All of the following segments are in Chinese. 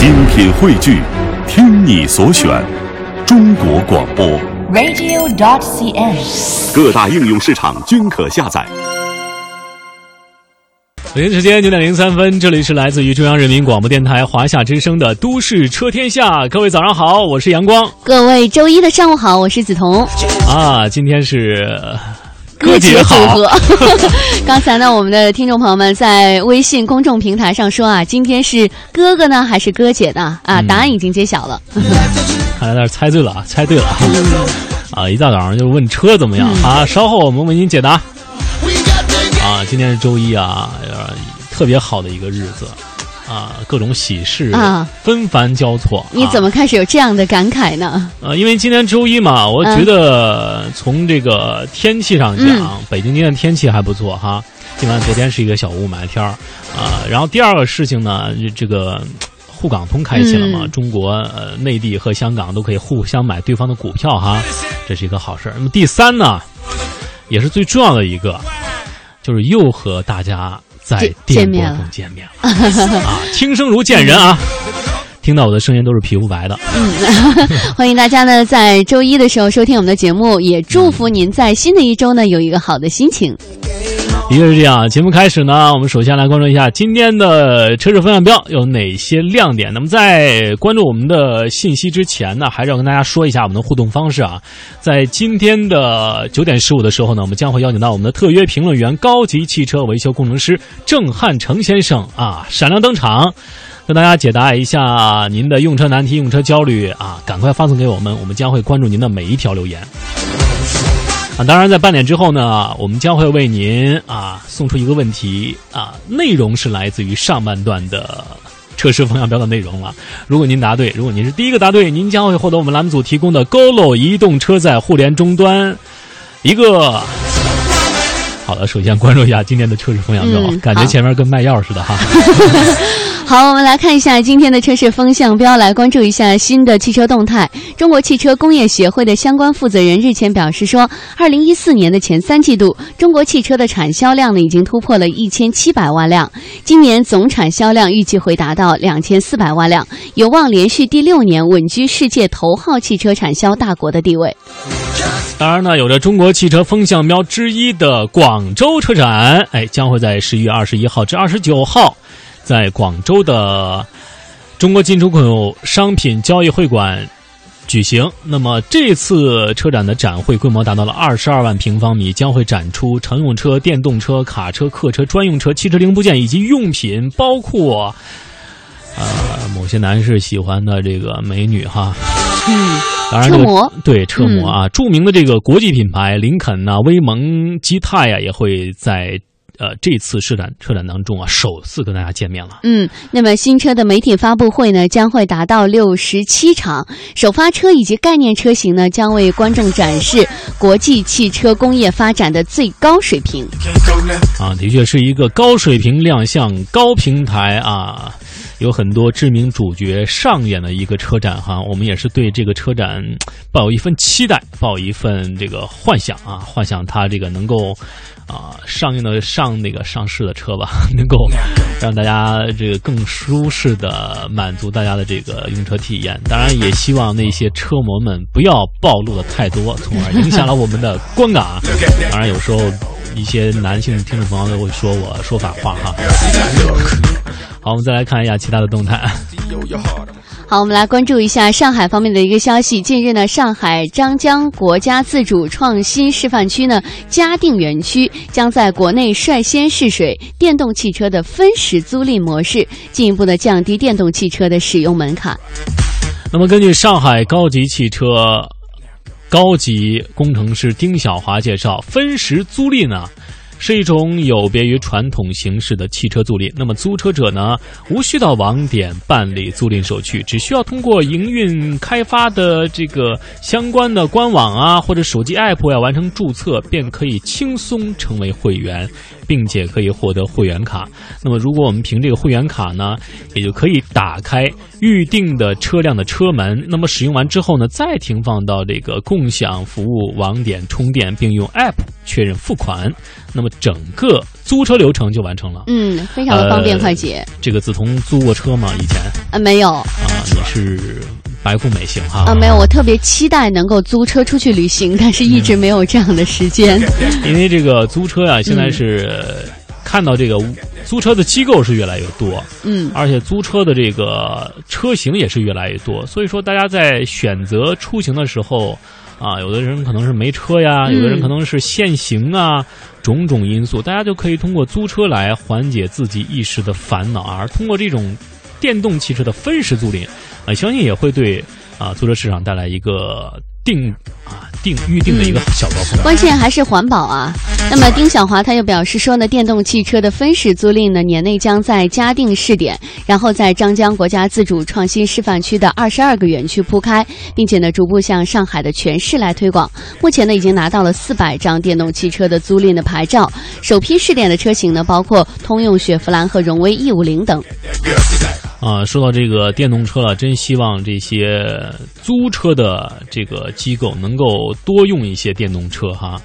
精品汇聚，听你所选，中国广播。radio.dot.cn，。各大应用市场均可下载。北京时间九点零三分，这里是来自于中央人民广播电台华夏之声的《都市车天下》，各位早上好，我是阳光各位周一的上午好，我是梓潼。啊，今天是歌姐，组合。刚才呢，我们的听众朋友们在微信公众平台上说啊，今天是哥哥呢还是哥姐呢？啊，嗯答案已经揭晓了。看来那是猜对了啊，猜对了啊！啊，一大早上就问车怎么样啊？稍后我们为您解答。啊，今天是周一啊，呃特别好的一个日子啊，各种喜事啊纷繁交错。你怎么？开始有这样的感慨呢？呃，因为今天周一嘛，我觉得从这个天气上讲，嗯北京今天天气还不错哈。今晚昨天是一个小雾霾天儿啊、然后第二个事情呢，这这个沪港通开启了嘛，嗯中国呃内地和香港都可以互相买对方的股票哈，这是一个好事。那么第三呢，也是最重要的一个，就是又和大家在见电波见面了中见面了啊，听声如见人啊。听到我的声音都是皮肤白的，嗯 欢迎大家呢在周一的时候收听我们的节目，也祝福您在新的一周呢有一个好的心情。的确是这样。节目开始呢，我们首先来关注一下今天的车市风向标有哪些亮点。那么在关注我们的信息之前呢，还是要跟大家说一下我们的互动方式啊。在今天的九点十五的时候呢，我们将会邀请到我们的特约评论员、高级汽车维修工程师郑汉成先生啊，闪亮登场。跟大家解答一下您的用车难题、用车焦虑啊，赶快发送给我们，我们将会关注您的每一条留言。当然，在半点之后呢，我们将会为您啊送出一个问题啊，内容是来自于上半段的车市风向标的内容了。如果您答对，如果您是第一个答对，您将会获得我们栏目组提供的 GoLo 移动车载互联终端一个。好的，首先关注一下今天的车市风向标，嗯感觉前面跟卖药似的哈。好，我们来看一下今天的车市风向标，来关注一下新的汽车动态。中国汽车工业协会的相关负责人日前表示说，二零一四年的前三季度，中国汽车的产销量呢已经突破了一千七百万辆，今年总产销量预计会达到两千四百万辆，有望连续第六年稳居世界头号汽车产销大国的地位。当然呢，有着中国汽车风向标之一的广州车展，哎，将会在十一月二十一号至二十九号，在广州的中国进出口商品交易会馆举行。那么这次车展的展会规模达到了二十二万平方米，将会展出乘用车、电动车、卡车、客车、专用车、汽车零部件以及用品，包括呃某些男士喜欢的这个美女哈。嗯，当然、这个，车模对车模啊，著名的这个国际品牌林肯呐、威蒙、基泰呀、也会在呃这次车展车展当中啊，首次跟大家见面了。嗯，那么新车的媒体发布会呢，将会达到六十七场，首发车以及概念车型呢，将为观众展示国际汽车工业发展的最高水平。啊，的确是一个高水平亮相、高平台啊，有很多知名主角上演的一个车展哈。我们也是对这个车展抱有一份期待，抱有一份这个幻想啊，幻想它这个能够啊上映的上那个上市的车吧，能够让大家这个更舒适的满足大家的这个用车体验。当然，也希望那些车模们不要暴露的太多，从而影响了我们的观感啊。当然，有时候。一些男性听众朋友都会说我说反话哈。好，我们再来看一下其他的动态。好，我们来关注一下上海方面的一个消息。近日呢，上海张江国家自主创新示范区呢嘉定园区将在国内率先试水电动汽车的分时租赁模式，进一步的降低电动汽车的使用门槛。那么，根据上海高级汽车高级工程师丁小华介绍，分时租赁呢。是一种有别于传统形式的汽车租赁。那么租车者呢，无需到网点办理租赁手续，只需要通过营运开发的这个相关的官网啊，或者手机 app 要完成注册，便可以轻松成为会员，并且可以获得会员卡。那么如果我们凭这个会员卡呢，也就可以打开预定的车辆的车门。那么使用完之后呢，再停放到这个共享服务网点充电，并用 app 确认付款。那么整个租车流程就完成了。嗯，非常的方便快捷。这个梓潼租过车吗？以前啊，没有。啊，你是白富美型哈？啊，没有。我特别期待能够租车出去旅行，但是一直没有这样的时间。因为这个租车呀，现在是看到这个租车的机构是越来越多，嗯，而且租车的这个车型也是越来越多，所以说大家在选择出行的时候。啊，有的人可能是没车呀，有的人可能是限行啊，种种因素，大家就可以通过租车来缓解自己一时的烦恼，而通过这种电动汽车的分时租赁，啊，相信也会对啊租车市场带来一个。定啊，定预定的一个小高峰，关键还是环保啊。那么丁小华他又表示说呢，电动汽车的分时租赁呢，年内将在嘉定试点，然后在张江国家自主创新示范区的二十二个园区铺开，并且呢，逐步向上海的全市来推广。目前呢，已经拿到了四百张电动汽车的租赁的牌照，首批试点的车型呢，包括通用雪佛兰和荣威 E 五零等。啊，说到这个电动车了，真希望这些租车的这个机构能够多用一些电动车哈，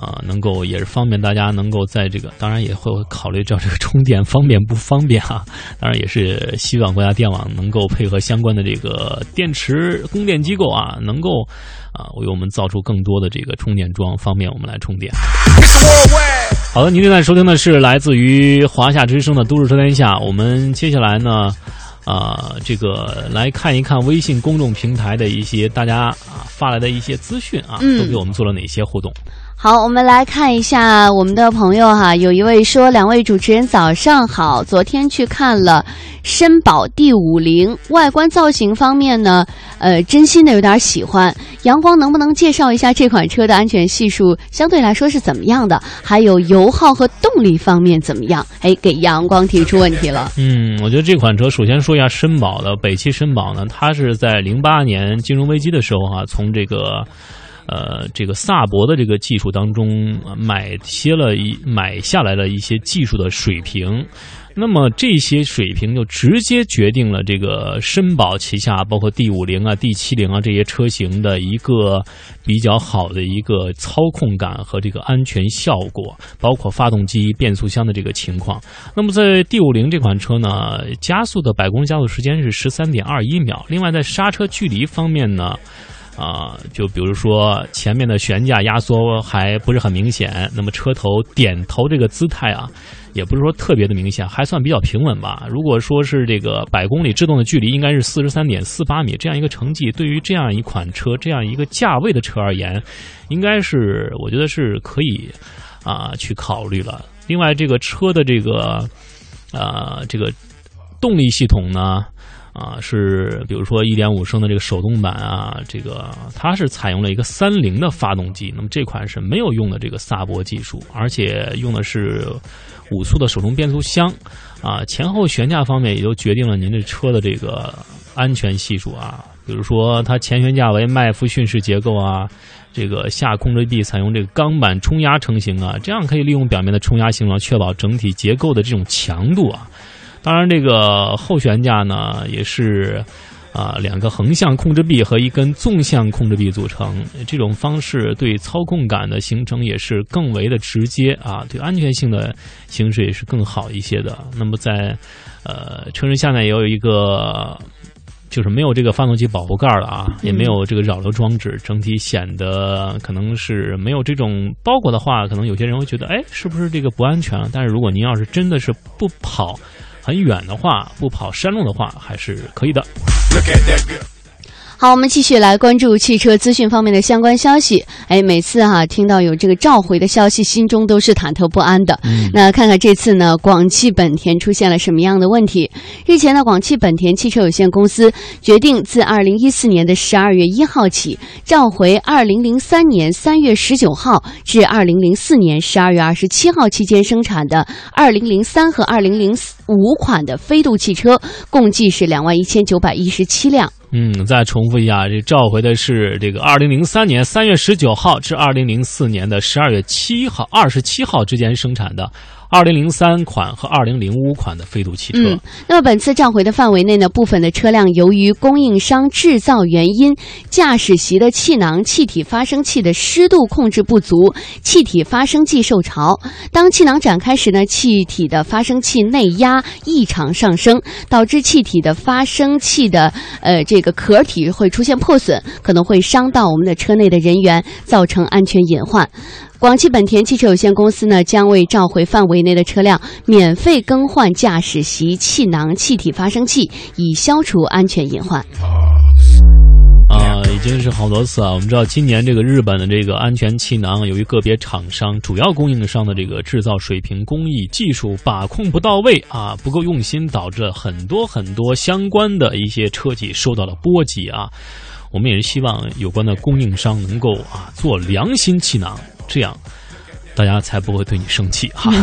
啊，能够也是方便大家能够在这个，当然也会考虑到这个充电方便不方便啊，当然也是希望国家电网能够配合相关的这个电池供电机构啊，能够啊为我们造出更多的这个充电桩，方便我们来充电。好的，您正在收听的是来自于华夏之声的《都市车天下》。我们接下来呢，啊，这个来看一看微信公众平台的一些大家啊发来的一些资讯啊，都给我们做了哪些互动。好，我们来看一下我们的朋友哈，有一位说：“两位主持人早上好，昨天去看了绅宝 D 五零，外观造型方面呢，呃，真心的有点喜欢。阳光能不能介绍一下这款车的安全系数相对来说是怎么样的？还有油耗和动力方面怎么样？哎，给阳光提出问题了。嗯，我觉得这款车首先说一下绅宝的北汽绅宝呢，它是在零八年金融危机的时候哈，从这个。呃，这个萨博的这个技术当中买些了一买下来了一些技术的水平，那么这些水平就直接决定了这个绅宝旗下包括 D 五零啊、D 七零啊这些车型的一个比较好的一个操控感和这个安全效果，包括发动机、变速箱的这个情况。那么在 D 五零这款车呢，加速的百公里加速时间是十三点二一秒，另外在刹车距离方面呢。啊，就比如说前面的悬架压缩还不是很明显，那么车头点头这个姿态啊，也不是说特别的明显，还算比较平稳吧。如果说是这个百公里制动的距离应该是四十三点四八米，这样一个成绩，对于这样一款车这样一个价位的车而言，应该是我觉得是可以啊去考虑了。另外，这个车的这个啊这个动力系统呢？啊，是比如说一点五升的这个手动版啊，这个它是采用了一个三菱的发动机，那么这款是没有用的这个萨博技术，而且用的是五速的手动变速箱，啊，前后悬架方面也就决定了您这车的这个安全系数啊，比如说它前悬架为麦弗逊式结构啊，这个下控制臂采用这个钢板冲压成型啊，这样可以利用表面的冲压性能，确保整体结构的这种强度啊。当然，这个后悬架呢，也是啊两个横向控制臂和一根纵向控制臂组成。这种方式对操控感的形成也是更为的直接啊，对安全性的形式也是更好一些的。那么在呃车身下面也有一个，就是没有这个发动机保护盖了啊，也没有这个扰流装置，整体显得可能是没有这种包裹的话，可能有些人会觉得，哎，是不是这个不安全？但是如果您要是真的是不跑，很远的话，不跑山路的话，还是可以的。好，我们继续来关注汽车资讯方面的相关消息。哎，每次哈听到有这个召回的消息，心中都是忐忑不安的。那看看这次呢，广汽本田出现了什么样的问题？日前呢，广汽本田汽车有限公司决定自二零一四年的十二月一号起，召回二零零三年三月十九号至二零零四年十二月二十七号期间生产的二零零三和二零零五款的飞度汽车，共计是两万一千九百一十七辆。嗯，再重复一下，这召回的是这个二零零三年三月十九号至二零零四年的十二月七号、二十七号之间生产的二零零三款和二零零五款的飞度汽车。那么本次召回的范围内呢，部分的车辆由于供应商制造原因，驾驶席的气囊气体发生器的湿度控制不足，气体发生剂受潮。当气囊展开时呢，气体的发生器内压异常上升，导致气体的发生器的呃这个壳体会出现破损，可能会伤到我们的车内的人员，造成安全隐患。广汽本田汽车有限公司呢，将为召回范围内的车辆免费更换驾驶席气囊气体发生器，以消除安全隐患。啊，已经是好多次啊！我们知道，今年这个日本的这个安全气囊，由于个别厂商、主要供应商的这个制造水平、工艺、技术把控不到位啊，不够用心，导致很多很多相关的一些车企受到了波及啊。我们也是希望有关的供应商能够啊做良心气囊，这样大家才不会对你生气哈。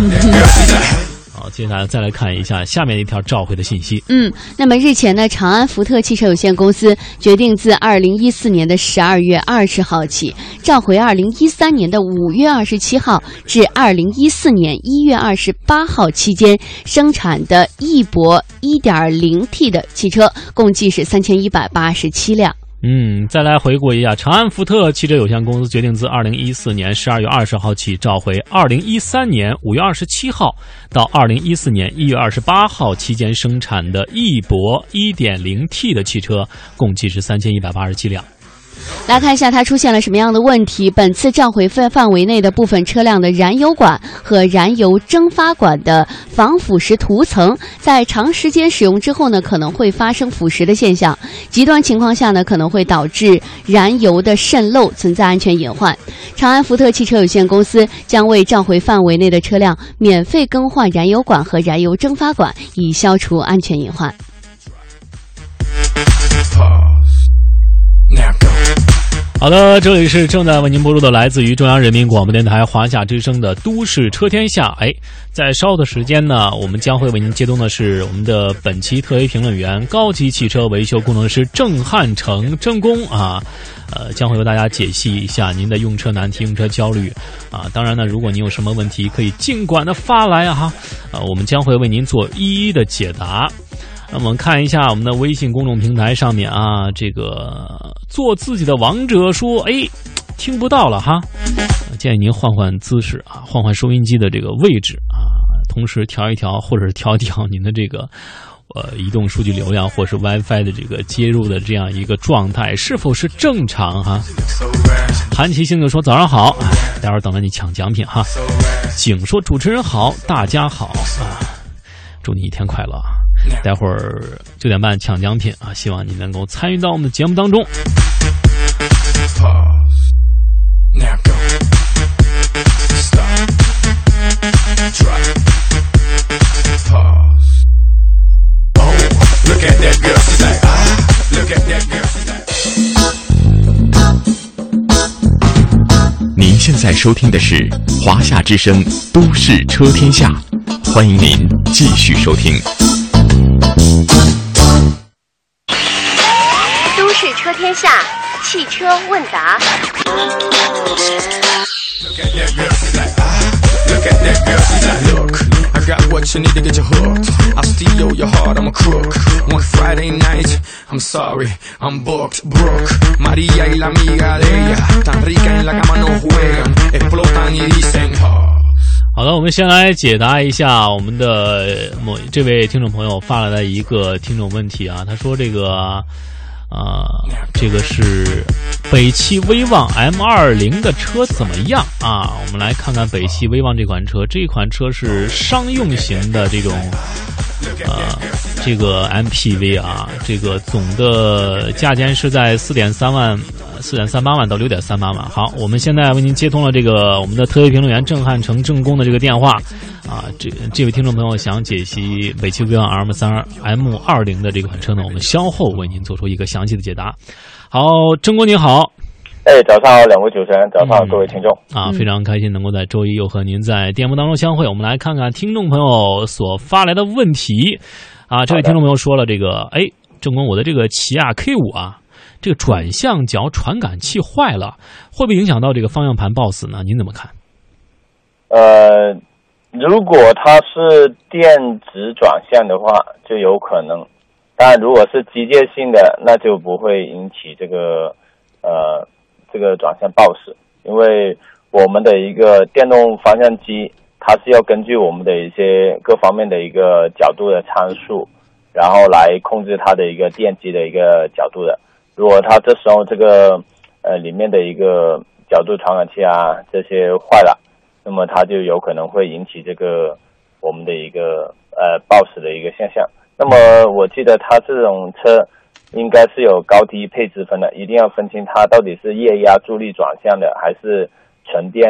好，接下来再来看一下下面一条召回的信息。嗯，那么日前呢，长安福特汽车有限公司决定自二零一四年的十二月二十号起，召回二零一三年的五月二十七号至二零一四年一月二十八号期间生产的翼博一点零 T 的汽车，共计是三千一百八十七辆。嗯，再来回顾一下，长安福特汽车有限公司决定自二零一四年十二月二十号起召回二零一三年五月二十七号到二零一四年一月二十八号期间生产的翼博一点零 T 的汽车，共计是三千一百八十七辆。来看一下它出现了什么样的问题。本次召回范范围内的部分车辆的燃油管和燃油蒸发管的防腐蚀涂层，在长时间使用之后呢，可能会发生腐蚀的现象。极端情况下呢，可能会导致燃油的渗漏，存在安全隐患。长安福特汽车有限公司将为召回范围内的车辆免费更换燃油管和燃油蒸发管，以消除安全隐患。好的，这里是正在为您播出的，来自于中央人民广播电台华夏之声的《都市车天下》。哎，在稍后的时间呢，我们将会为您接通的是我们的本期特约评论员、高级汽车维修工程师郑汉成郑工啊，呃，将会为大家解析一下您的用车难题、用车焦虑啊。当然呢，如果您有什么问题，可以尽管的发来啊哈，呃，我们将会为您做一一的解答。那我们看一下我们的微信公众平台上面啊，这个做自己的王者说，哎，听不到了哈，建议您换换姿势啊，换换收音机的这个位置啊，同时调一调或者是调一调您的这个呃移动数据流量或是 WiFi 的这个接入的这样一个状态是否是正常哈？韩琦星就说早上好，待会儿等着你抢奖品哈。景说主持人好，大家好啊，祝你一天快乐。待会儿九点半抢奖品啊！希望你能够参与到我们的节目当中。您现在收听的是华夏之声《都市车天下》，欢迎您继续收听。都市车天下，汽车问答。 好的，我们先来解答一下我们的某这位听众朋友发来的一个听众问题啊，他说这个啊，这个是北汽威旺 M 二零的车怎么样啊？我们来看看北汽威旺这款车，这款车是商用型的这种呃这个 MPV 啊，这个总的价间是在四点三万。四点三八万到六点三八万。好，我们现在为您接通了这个我们的特约评论员郑汉成郑工的这个电话啊。这这位听众朋友想解析北汽威旺 M 三 M 二零的这款车呢，我们稍后为您做出一个详细的解答。好，郑工您好。哎，早上好，两位主持人，早上好，各位听众啊，非常开心能够在周一又和您在电波当中相会。我们来看看听众朋友所发来的问题啊。这位听众朋友说了，这个哎，正光，我的这个起亚 K 五啊。这个转向角传感器坏了，会不会影响到这个方向盘抱死呢？您怎么看？呃，如果它是电子转向的话，就有可能；但如果是机械性的，那就不会引起这个呃这个转向报时，因为我们的一个电动方向机，它是要根据我们的一些各方面的一个角度的参数，然后来控制它的一个电机的一个角度的。如果它这时候这个呃里面的一个角度传感器啊这些坏了。那么它就有可能会引起这个我们的一个呃报时的一个现象。那么我记得它这种车应该是有高低配置分的，一定要分清它到底是液压助力转向的还是纯电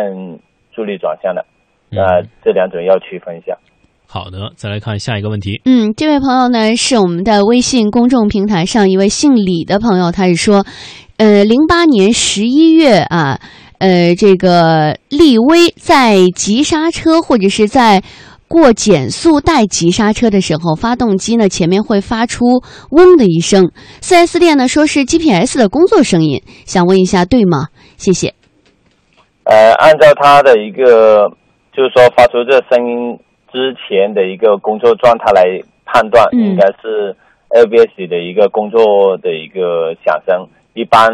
助力转向的。那这两种要区分一下。好的，再来看下一个问题。嗯，这位朋友呢是我们的微信公众平台上一位姓李的朋友，他是说，呃，零八年十一月啊。呃，这个力威在急刹车或者是在过减速带急刹车的时候，发动机呢前面会发出嗡的一声。四 S 店呢说是 GPS 的工作声音，想问一下对吗？谢谢。呃，按照它的一个就是说发出这声音之前的一个工作状态来判断，应该是 ABS 的一个工作的一个响声，一般。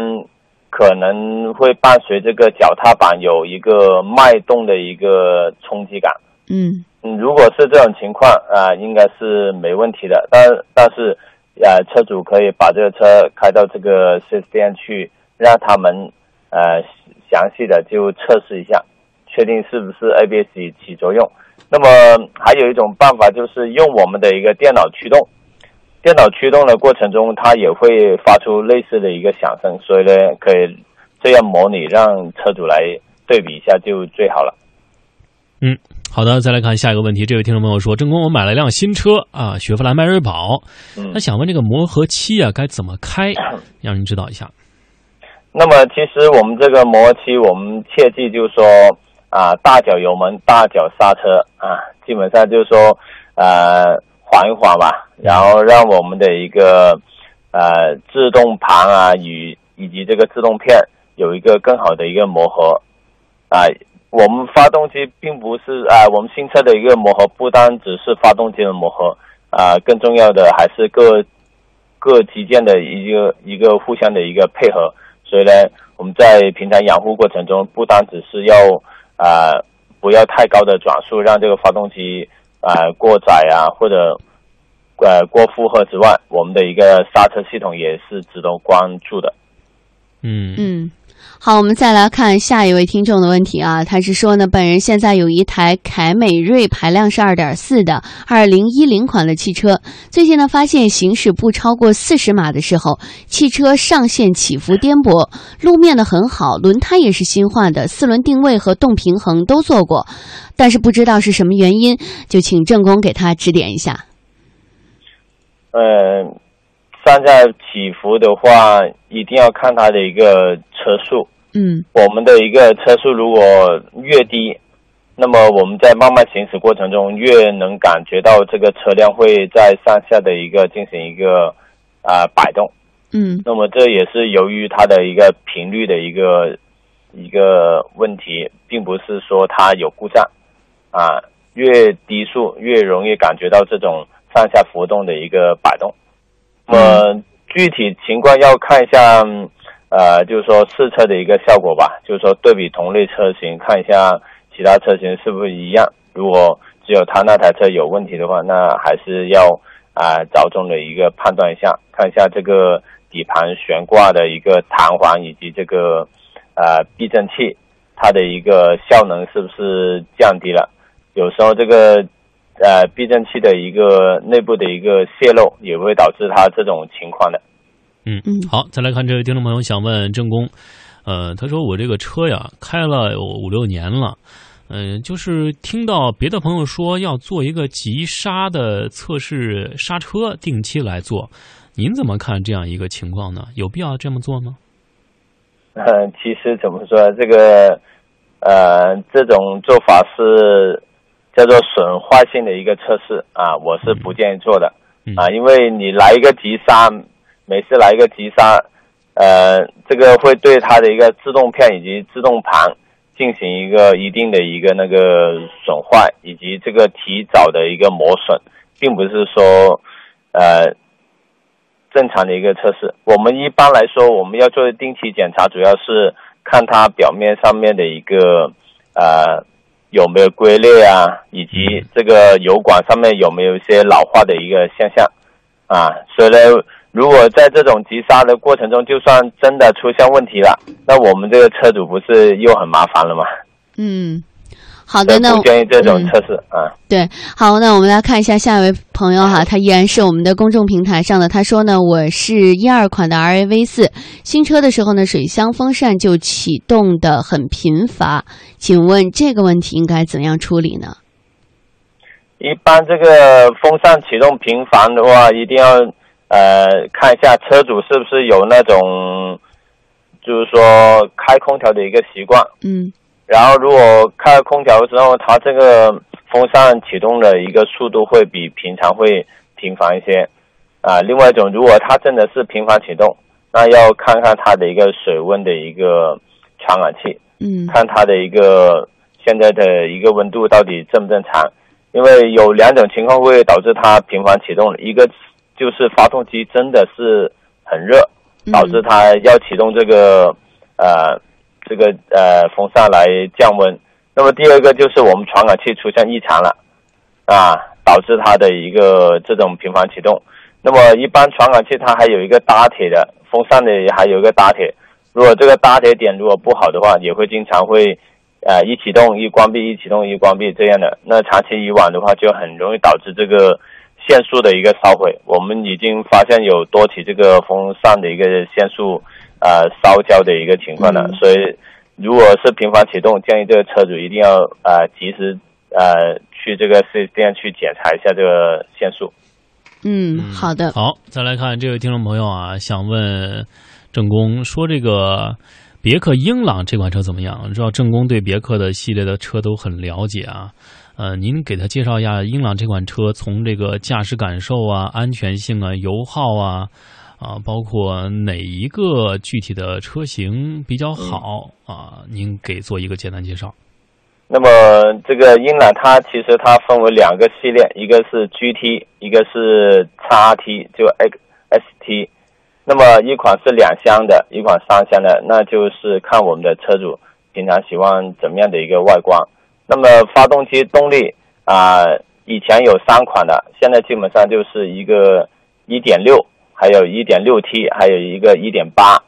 可能会伴随这个脚踏板有一个脉动的一个冲击感。嗯，如果是这种情况啊，应该是没问题的。但但是，呃，车主可以把这个车开到这个四 S 店去，让他们呃详细的就测试一下，确定是不是 ABS 起作用。那么还有一种办法就是用我们的一个电脑驱动。电脑驱动的过程中，它也会发出类似的一个响声，所以呢，可以这样模拟，让车主来对比一下就最好了。嗯，好的，再来看下一个问题。这位听众朋友说：“郑工，我买了一辆新车啊，雪佛兰迈锐宝，他想问这个磨合期啊该怎么开，让您指导一下。”那么，其实我们这个磨合期，我们切记就是说啊，大脚油门，大脚刹车啊，基本上就是说呃。缓一缓吧，然后让我们的一个呃制动盘啊与以及这个制动片有一个更好的一个磨合啊。我们发动机并不是啊，我们新车的一个磨合不单只是发动机的磨合啊，更重要的还是各各机件的一个一个互相的一个配合。所以呢，我们在平常养护过程中，不单只是要啊不要太高的转速，让这个发动机。啊，过载啊，或者呃过负荷之外，我们的一个刹车系统也是值得关注的。嗯嗯。好，我们再来看下一位听众的问题啊，他是说呢，本人现在有一台凯美瑞，排量是二点四的二零一零款的汽车，最近呢发现行驶不超过四十码的时候，汽车上线起伏颠簸，路面的很好，轮胎也是新换的，四轮定位和动平衡都做过，但是不知道是什么原因，就请正工给他指点一下。呃，上下起伏的话，一定要看它的一个车速。嗯，我们的一个车速如果越低，那么我们在慢慢行驶过程中越能感觉到这个车辆会在上下的一个进行一个啊摆动。嗯，那么这也是由于它的一个频率的一个一个问题，并不是说它有故障啊。越低速越容易感觉到这种上下浮动的一个摆动。那么具体情况要看一下。呃，就是说试车的一个效果吧，就是说对比同类车型，看一下其他车型是不是一样。如果只有他那台车有问题的话，那还是要啊着重的一个判断一下，看一下这个底盘悬挂的一个弹簧以及这个呃避震器，它的一个效能是不是降低了？有时候这个呃避震器的一个内部的一个泄漏，也会导致它这种情况的。嗯嗯，好，再来看这位听众朋友想问郑工，呃，他说我这个车呀开了有五六年了，嗯，就是听到别的朋友说要做一个急刹的测试刹车，定期来做，您怎么看这样一个情况呢？有必要这么做吗？嗯，其实怎么说，这个呃，这种做法是叫做损坏性的一个测试啊，我是不建议做的啊，因为你来一个急刹。每次来一个急刹，呃，这个会对它的一个制动片以及制动盘进行一个一定的一个那个损坏，以及这个提早的一个磨损，并不是说呃正常的一个测试。我们一般来说，我们要做定期检查，主要是看它表面上面的一个呃有没有龟裂啊，以及这个油管上面有没有一些老化的一个现象啊。所以呢，如果在这种急刹的过程中，就算真的出现问题了，那我们这个车主不是又很麻烦了吗？嗯，好的，那不建议这种嗯测试啊。对，好，那我们来看一下下一位朋友哈，他依然是我们的公众平台上的。他说呢，我是一二款的 RAV 四新车的时候呢，水箱风扇就启动的很频繁，请问这个问题应该怎样处理呢？一般这个风扇启动频繁的话，一定要呃看一下车主是不是有那种，就是说开空调的一个习惯。嗯然后如果开了空调之后，它这个风扇启动的一个速度会比平常会频繁一些。啊，另外一种，如果它真的是频繁启动，那要看看它的一个水温的一个传感器。嗯看它的一个现在的一个温度到底正不正常，因为有两种情况会导致它频繁启动，一个就是发动机真的是很热，嗯导致它要启动这个呃这个呃风扇来降温。那么第二个就是我们传感器出现异常了，啊，导致它的一个这种频繁启动。那么一般传感器它还有一个搭铁的，风扇的还有一个搭铁，如果这个搭铁点如果不好的话，也会经常会，呃，一启动一关闭，一启动一关闭这样的。那长期以往的话，就很容易导致这个线束的一个烧毁。我们已经发现有多起这个风扇的一个线束呃烧焦的一个情况了。嗯所以，如果是频繁启动，建议这个车主一定要呃及时呃去这个四 S 店去检查一下这个线束。嗯，好的，好，再来看这位听众朋友啊，想问郑工说这个别克英朗这款车怎么样？知道郑工对别克的系列的车都很了解啊，呃，您给他介绍一下英朗这款车，从这个驾驶感受啊、安全性啊、油耗啊。啊，包括哪一个具体的车型比较好啊？您给做一个简单介绍。那么这个英朗它其实它分为两个系列，一个是 GT，一个是 XT，就 X ST。那么一款是两厢的，一款三厢的，那就是看我们的车主平常喜欢怎么样的一个外观。那么发动机动力啊、以前有三款的，现在基本上就是一个1.6，还有一点六 T，还有一个1.8。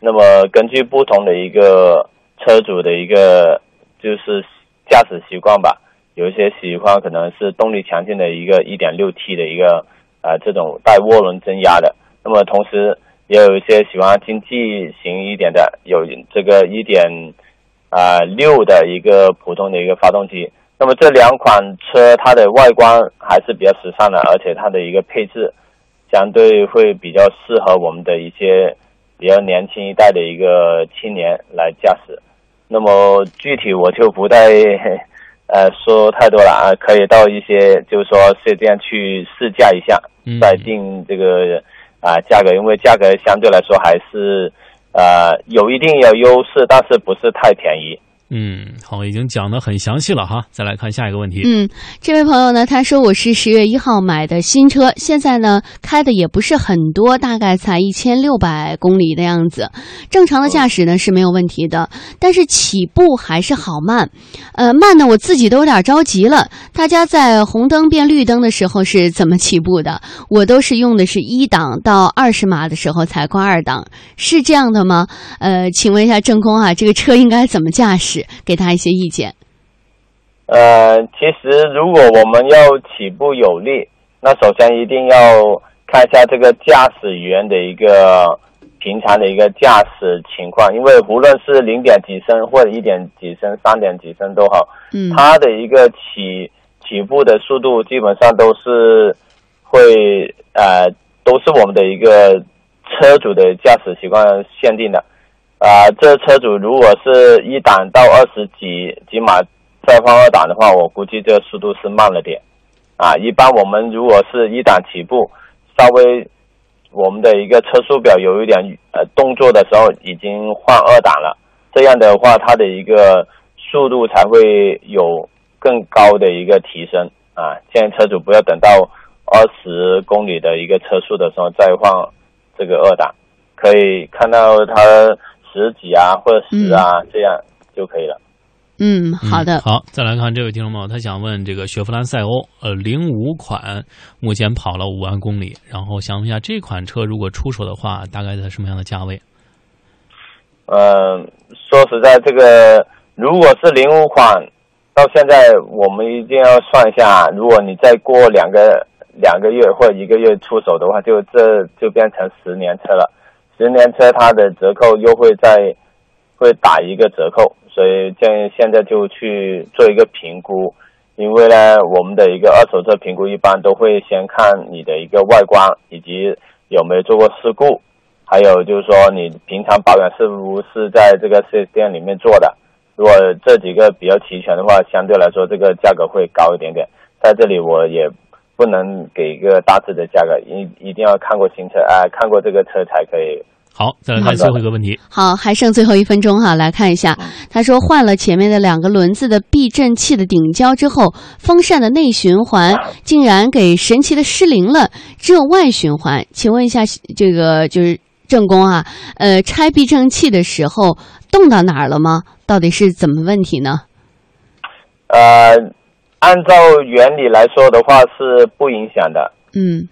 那么根据不同的一个车主的一个就是驾驶习惯吧，有一些喜欢可能是动力强劲的一个 1.6T 的一个呃这种带涡轮增压的，那么同时也有一些喜欢经济型一点的，有这个一点啊六的一个普通的一个发动机。那么这两款车它的外观还是比较时尚的，而且它的一个配置相对会比较适合我们的一些比较年轻一代的一个青年来驾驶。那么具体我就不再呃说太多了啊，可以到一些就是说四店去试驾一下，嗯再定这个啊、价格，因为价格相对来说还是呃有一定有优势，但是不是太便宜。嗯，好，已经讲的很详细了哈。再来看下一个问题。嗯，这位朋友呢，他说我是十月一号买的新车，现在呢开的也不是很多，大概才一千六百公里的样子。正常的驾驶呢是没有问题的，但是起步还是好慢，呃，慢的我自己都有点着急了。大家在红灯变绿灯的时候是怎么起步的？我都是用的是一档到二十码的时候才挂二档，是这样的吗？呃，请问一下正空啊，这个车应该怎么驾驶？给他一些意见。呃，其实如果我们要起步有力，那首先一定要看一下这个驾驶员的一个平常的一个驾驶情况，因为无论是零点几升或者一点几升、三点几升都好，嗯，它的一个起起步的速度基本上都是会呃都是我们的一个车主的驾驶习惯限定的。啊、这车主如果是一档到二十几几码再放二档的话，我估计这速度是慢了点。啊，一般我们如果是一档起步，稍微我们的一个车速表有一点呃动作的时候，已经换二档了。这样的话，它的一个速度才会有更高的一个提升啊。建议车主不要等到二十公里的一个车速的时候再换这个二档，可以看到它十几啊或者十啊、这样就可以了。嗯，好的。好，再来看这位听众朋友，他想问这个雪佛兰赛欧，呃，零五款目前跑了五万公里，然后想问一下这款车如果出手的话，大概在什么样的价位？嗯，说实在，这个如果是零五款，到现在我们一定要算一下，如果你再过两个两个月或者一个月出手的话，就这就变成十年车了。十年车它的折扣优惠在会打一个折扣。所以建议现在就去做一个评估，因为呢，我们的一个二手车评估一般都会先看你的一个外观以及有没有做过事故，还有就是说你平常保养是不是在这个四 S 店里面做的。如果这几个比较齐全的话，相对来说这个价格会高一点点。在这里我也不能给一个大致的价格，一一定要看过新车啊，看过这个车才可以。好，再来看最后一个问题。好，还剩最后一分钟哈，来看一下。他说换了前面的两个轮子的避震器的顶胶之后，风扇的内循环竟然给神奇的失灵了，只有外循环。请问一下，这个就是正宫啊，呃，拆避震器的时候动到哪儿了吗？到底是怎么问题呢？呃，按照原理来说的话是不影响的。嗯。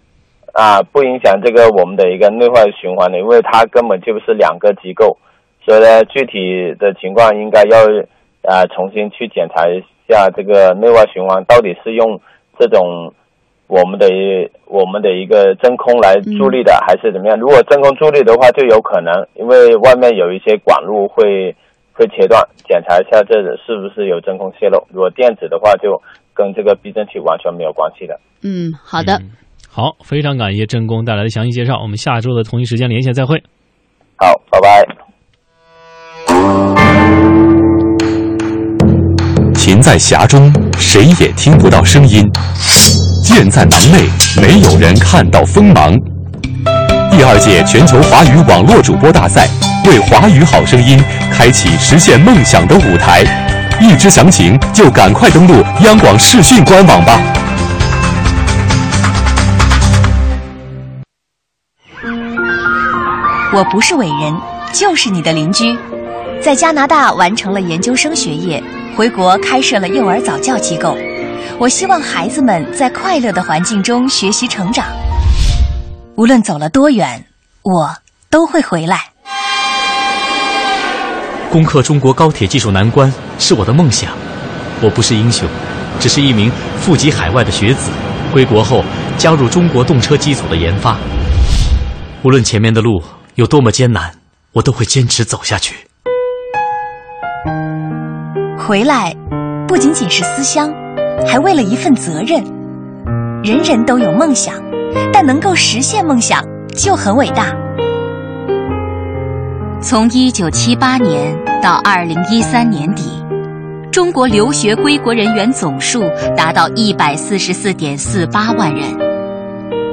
啊，不影响这个我们的一个内外循环的，因为它根本就是两个机构，所以呢，具体的情况应该要啊重新去检查一下这个内外循环到底是用这种我们的一我们的一个真空来助力的，还是怎么样？如果真空助力的话，就有可能，因为外面有一些管路会会切断，检查一下这是不是有真空泄漏。如果电子的话，就跟这个避震器完全没有关系的。嗯，好的。好，非常感谢郑工带来的详细介绍。我们下周的同一时间连线再会。好，拜拜。琴在匣中，谁也听不到声音；剑在囊内，没有人看到锋芒。第二届全球华语网络主播大赛为华语好声音开启实现梦想的舞台。欲知详情，就赶快登录央广视讯官网吧。我不是伟人，就是你的邻居。在加拿大完成了研究生学业，回国开设了幼儿早教机构。我希望孩子们在快乐的环境中学习成长。无论走了多远，我都会回来。攻克中国高铁技术难关是我的梦想。我不是英雄，只是一名富集海外的学子。归国后加入中国动车机组的研发。无论前面的路。有多么艰难，我都会坚持走下去。回来，不仅仅是思乡，还为了一份责任。人人都有梦想，但能够实现梦想就很伟大。从一九七八年到二零一三年底，中国留学归国人员总数达到一百四十四点四八万人，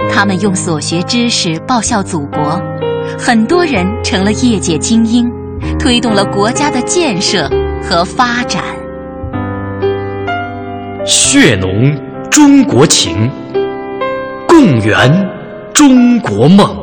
他们用所学知识报效祖国。很多人成了业界精英，推动了国家的建设和发展。血浓中国情，共圆中国梦。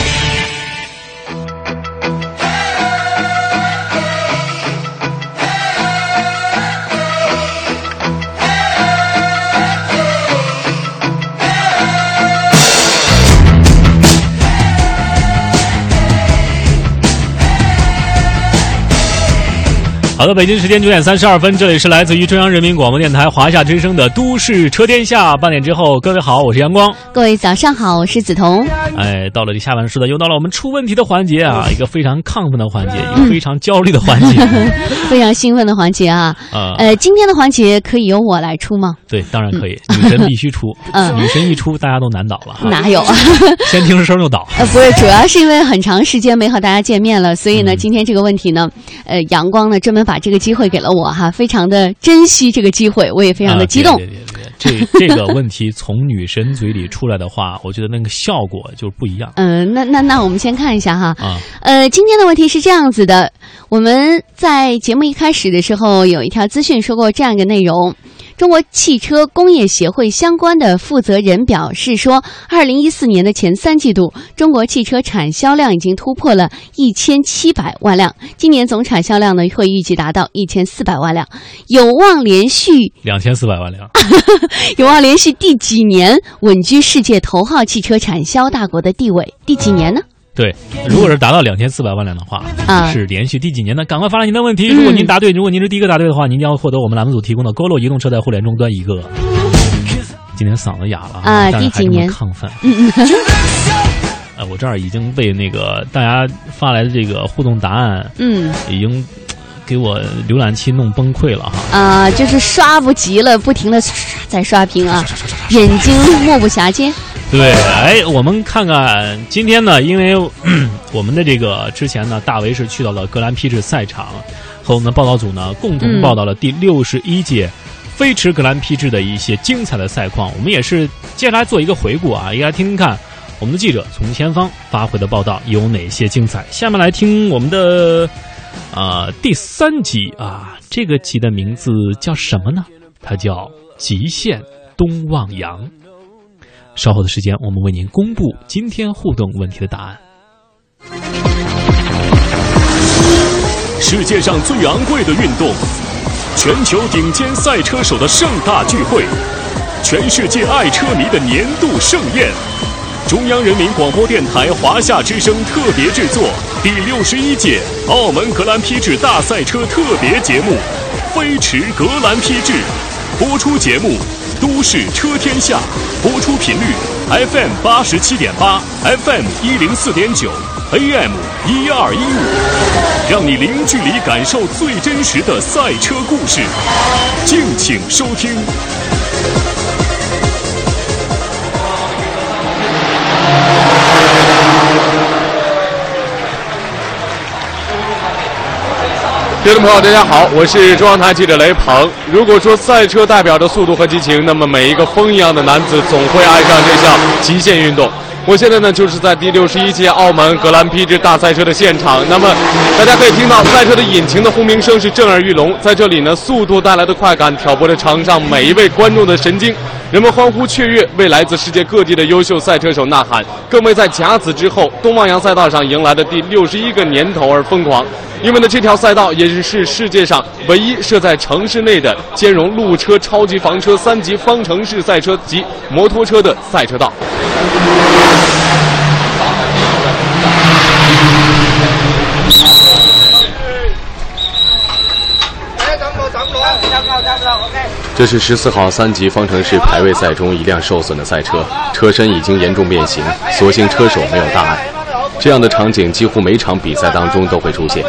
好的，北京时间九点三十二分，这里是来自于中央人民广播电台华夏之声的《都市车天下》。半点之后，各位好，我是阳光。各位早上好，我是梓潼。哎，到了这下半时的，又到了我们出问题的环节啊，一个非常亢奋的环节，一个非常焦虑的环节，非常兴奋的环节啊。啊，呃，今天的环节可以由我来出吗？对，当然可以，女神必须出。嗯女神一出，大家都难倒了。哪有？先听着声就倒。呃，不是，主要是因为很长时间没和大家见面了，所以呢，今天这个问题呢，呃，阳光呢专门把这个机会给了我哈，非常的珍惜这个机会，我也非常的激动。啊对对对对这这个问题从女神嘴里出来的话，我觉得那个效果就是不一样嗯、那那那我们先看一下哈，啊。呃，今天的问题是这样子的，我们在节目一开始的时候有一条资讯说过这样一个内容。中国汽车工业协会相关的负责人表示说，二零一四年的前三季度，中国汽车产销量已经突破了一千七百万辆，今年总产销量呢会预计达到一千四百万辆，有望连续两千四百万辆，有望连续第几年稳居世界头号汽车产销大国的地位？第几年呢？对，如果是达到两千四百万辆的话，啊是连续第几年呢？赶快发来您的问题。如果您答对，如果您是第一个答对的话，您将会获得我们栏目组提供的 GoLo 移动车载互联终端一个。今天嗓子哑了啊第几年亢奋。呃，我这儿已经被那个大家发来的这个互动答案嗯。已经给我浏览器弄崩溃了哈。啊、就是刷不及了，不停的在刷屏啊，眼睛目不暇接。对，哎，我们看看今天呢，因为 我们的这个之前呢，大为是去到了格兰披治赛场，和我们的报道组呢共同报道了第六十一届飞驰格兰披治的一些精彩的赛况。我们也是接下来做一个回顾啊，也来听听看我们的记者从前方发回的报道有哪些精彩。下面来听我们的啊、第三集啊，这个集的名字叫什么呢？它叫《极限东望洋》。稍后的时间，我们为您公布今天互动问题的答案。世界上最昂贵的运动，全球顶尖赛车手的盛大聚会，全世界爱车迷的年度盛宴。中央人民广播电台华夏之声特别制作第六十一届澳门格兰披治大赛车特别节目《飞驰格兰披治》，播出节目《都市车天下》，播出频率 FM 八十七点八，FM 一零四点九，AM 一二一五，让你零距离感受最真实的赛车故事，敬请收听。听众朋友，大家好，我是中央台记者雷鹏。如果说赛车代表着速度和激情，那么每一个风一样的男子总会爱上这项极限运动。我现在呢，就是在第六十一届澳门格兰披治大赛车的现场。那么，大家可以听到赛车的引擎的轰鸣声是震耳欲聋。在这里呢，速度带来的快感挑拨着场上每一位观众的神经。人们欢呼雀跃，为来自世界各地的优秀赛车手呐喊，更为在甲子之后东望洋赛道上迎来的第六十一个年头而疯狂。因为呢，这条赛道也是世界上唯一设在城市内的兼容路车、超级房车、三级方程式赛车及摩托车的赛车道。这是十四号三级方程式排位赛中一辆受损的赛车，车身已经严重变形，所幸车手没有大碍。这样的场景几乎每场比赛当中都会出现。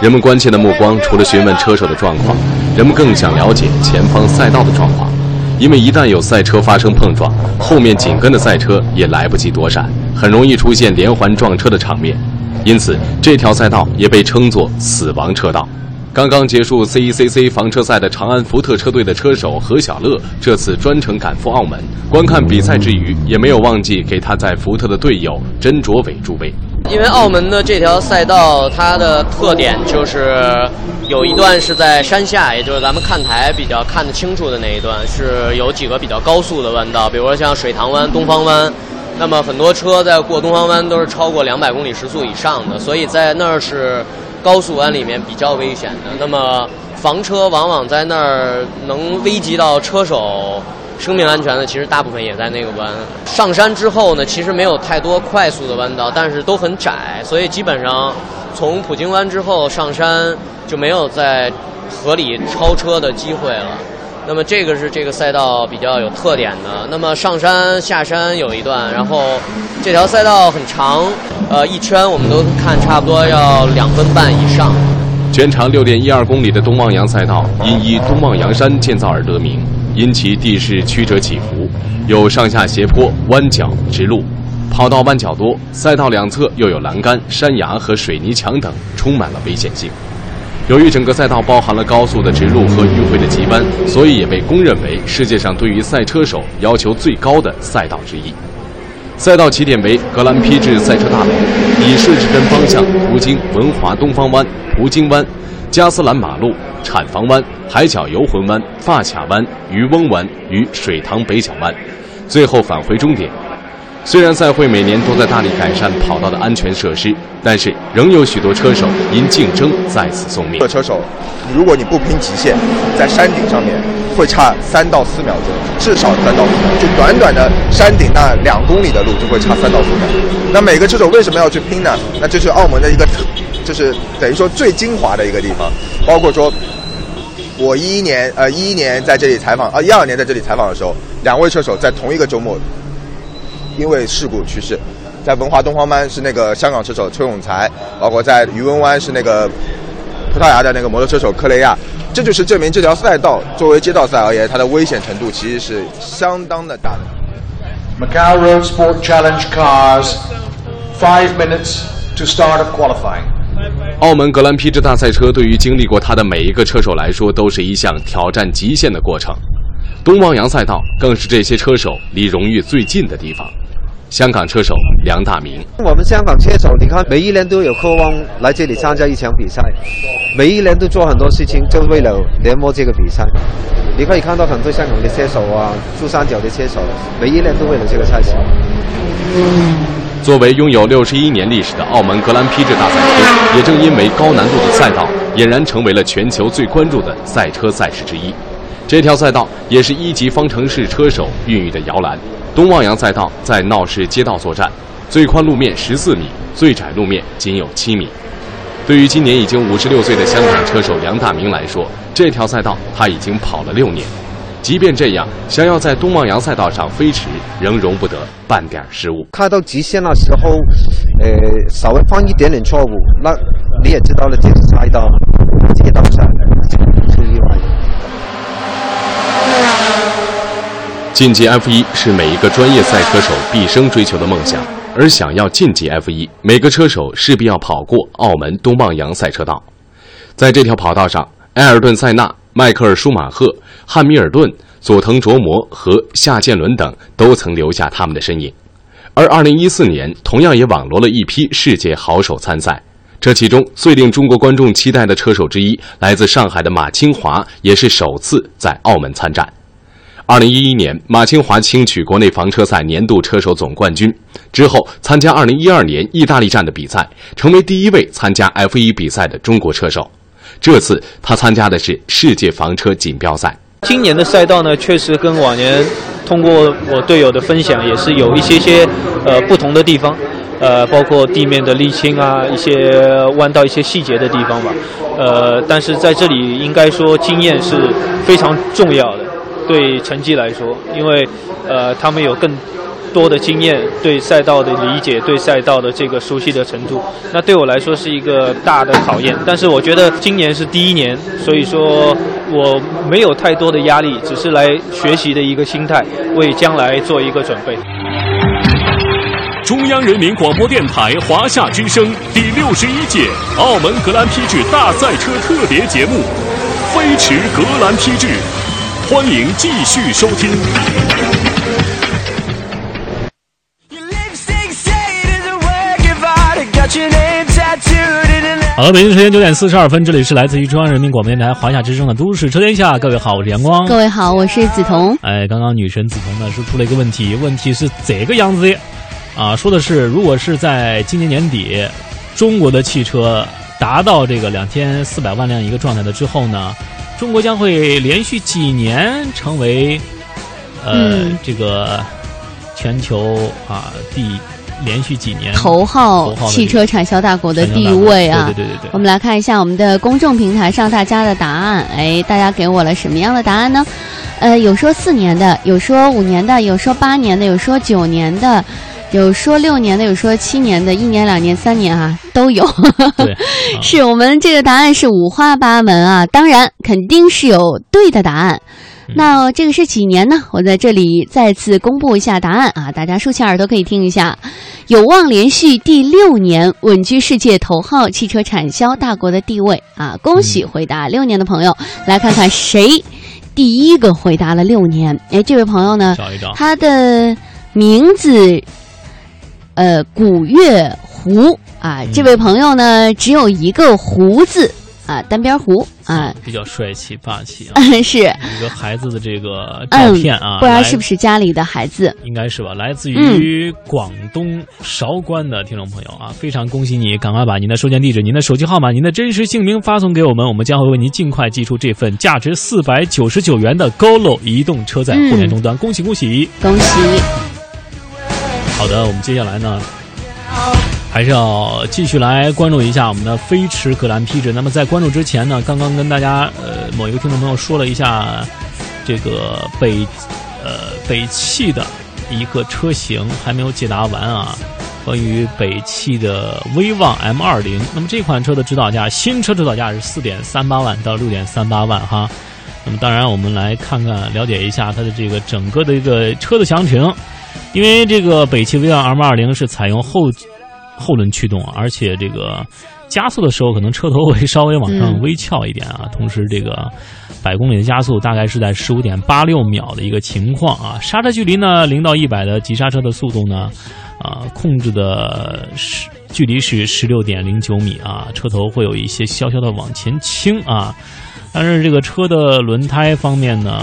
人们关切的目光除了询问车手的状况，人们更想了解前方赛道的状况，因为一旦有赛车发生碰撞，后面紧跟的赛车也来不及躲闪，很容易出现连环撞车的场面。因此，这条赛道也被称作“死亡车道”。刚刚结束 CECC 房车赛的长安福特车队的车手何小乐，这次专程赶赴澳门观看比赛之余，也没有忘记给他在福特的队友甄卓伟助威。因为澳门的这条赛道，它的特点就是有一段是在山下，也就是咱们看台比较看得清楚的那一段，是有几个比较高速的弯道，比如说像水塘湾、东方湾。那么很多车在过东方湾都是超过两百公里时速以上的，所以在那儿是高速弯里面比较危险的。那么房车往往在那儿能危及到车手生命安全的，其实大部分也在那个弯。上山之后呢，其实没有太多快速的弯道，但是都很窄，所以基本上从普京湾之后上山，就没有再合理超车的机会了。那么这个是这个赛道比较有特点的。那么上山下山有一段，然后这条赛道很长，呃，一圈我们都看差不多要两分半以上。全长六点一二公里的东望洋赛道因依东望洋山建造而得名，因其地势曲折起伏，有上下斜坡、弯角、直路，跑道弯角多，赛道两侧又有栏杆、山崖和水泥墙等，充满了危险性。由于整个赛道包含了高速的直路和迂回的急弯，所以也被公认为世界上对于赛车手要求最高的赛道之一。赛道起点为格兰披治赛车大楼，以顺时针方向途经文华东方湾、葡京湾、加斯兰马路、产房湾、海角游魂湾、发卡湾、渔翁湾与水塘北角湾，最后返回终点。虽然赛会每年都在大力改善跑道的安全设施，但是仍有许多车手因竞争再次送命。车手，如果你不拼极限，在山顶上面会差三到四秒钟，至少三到四秒，就短短的山顶那两公里的路就会差三到四秒。那每个车手为什么要去拼呢？那就是澳门的一个，就是等于说最精华的一个地方。包括说，我一一年呃一一年在这里采访，啊一二年在这里采访的时候，两位车手在同一个周末。因为事故去世，在文华东方湾是那个香港车手邱永才，包括在渔翁湾是那个葡萄牙的那个摩托车手克雷亚，这就是证明这条赛道作为街道赛而言，它的危险程度其实是相当的大的。Macau Road Sport Challenge cars, five minutes to start qualifying. 澳门格兰披治大赛车对于经历过它的每一个车手来说，都是一项挑战极限的过程。东望洋赛道更是这些车手离荣誉最近的地方。香港车手梁大明，我们香港车手，你看每一年都有渴望来这里参加一场比赛，每一年都做很多事情，就为了联摸这个比赛。你可以看到很多香港的车手啊，珠三角的车手，每一年都为了这个赛事。作为拥有六十一年历史的澳门格兰披治大赛车，也正因为高难度的赛道，俨然成为了全球最关注的赛车赛事之一。这条赛道也是一级方程式车手孕育的摇篮。东望洋赛道在闹市街道作战，最宽路面十四米，最窄路面仅有七米。对于今年已经五十六岁的香港车手梁大明来说，这条赛道他已经跑了六年。即便这样，想要在东望洋赛道上飞驰，仍容不得半点失误。开到极限的时候，呃，稍微犯一点点错误，那你也知道了，这个赛道晋级 F 一是每一个专业赛车手毕生追求的梦想，而想要晋级 F 一，每个车手势必要跑过澳门东望洋赛车道。在这条跑道上，埃尔顿·塞纳、迈克尔·舒马赫、汉密尔顿、佐藤卓磨和夏建伦等都曾留下他们的身影。而2014年，同样也网罗了一批世界好手参赛。这其中最令中国观众期待的车手之一，来自上海的马清华，也是首次在澳门参战。二零一一年，马清华轻取国内房车赛年度车手总冠军，之后参加二零一二年意大利站的比赛，成为第一位参加 F 一比赛的中国车手。这次他参加的是世界房车锦标赛。今年的赛道呢，确实跟往年通过我队友的分享，也是有一些些呃不同的地方，呃，包括地面的沥青啊，一些弯道一些细节的地方吧。呃，但是在这里应该说经验是非常重要的。对成绩来说，因为，呃，他们有更多的经验，对赛道的理解，对赛道的这个熟悉的程度，那对我来说是一个大的考验。但是我觉得今年是第一年，所以说我没有太多的压力，只是来学习的一个心态，为将来做一个准备。中央人民广播电台华夏之声第六十一届澳门格兰披治大赛车特别节目《飞驰格兰披治》。欢迎继续收听。好了，北京时间九点四十二分，这里是来自于中央人民广播电台华夏之声的《都市车天下》。各位好，我是阳光。各位好，我是梓潼。哎，刚刚女神梓潼呢说出了一个问题，问题是这个样子的啊，说的是如果是在今年年底，中国的汽车达到这个两千四百万辆一个状态的之后呢？中国将会连续几年成为，呃，这个全球啊第连续几年头号汽车产销大国的地位啊！对对对对对我们来看一下我们的公众平台上大家的答案。哎，大家给我了什么样的答案呢？呃，有说四年的，有说五年的，有说八年的，有说九年的，有说六年的，有说七年的，一年、两年、三年啊，都有。对，是我们这个答案是五花八门啊，当然肯定是有对的答案。那这个是几年呢？我在这里再次公布一下答案啊，大家竖起耳朵可以听一下，有望连续第六年稳居世界头号汽车产销大国的地位啊！恭喜回答六年的朋友，来看看谁第一个回答了六年。哎，这位朋友呢他的名字呃古月胡啊，这位朋友呢只有一个胡字啊，单边胡啊，比较帅气霸气啊，是一个孩子的这个照嗯片啊，不知道是不是家里的孩子。应该是吧，来自嗯于广东韶关的听众朋友啊，非常恭喜你，赶快把您的收件地址、您的手机号码、您的真实姓名发送给我们，我们将会为您尽快寄出这份价值四百九十九元的 GoLo 移动车载互联终端，恭喜恭喜！恭喜！好的，我们接下来呢，还是要继续来关注一下我们的飞驰格兰披治。那么在关注之前呢，刚刚跟大家呃某一个听众朋友说了一下这个北呃北汽的一个车型还没有解答完啊，关于北汽的威旺 M 二零。那么这款车的指导价，新车指导价是四点三八万到六点三八万哈。那么当然，我们来看看了解一下它的这个整个的一个车的详情。因为这个北汽威昂 M 二零是采用后后轮驱动，而且这个加速的时候可能车头会稍微往上微翘一点啊。同时，这个百公里的加速大概是在十五点八六秒的一个情况啊。刹车距离呢，零到一百的急刹车的速度呢，啊，控制的是距离是十六点零九米啊。车头会有一些小小的往前倾啊。但是这个车的轮胎方面呢，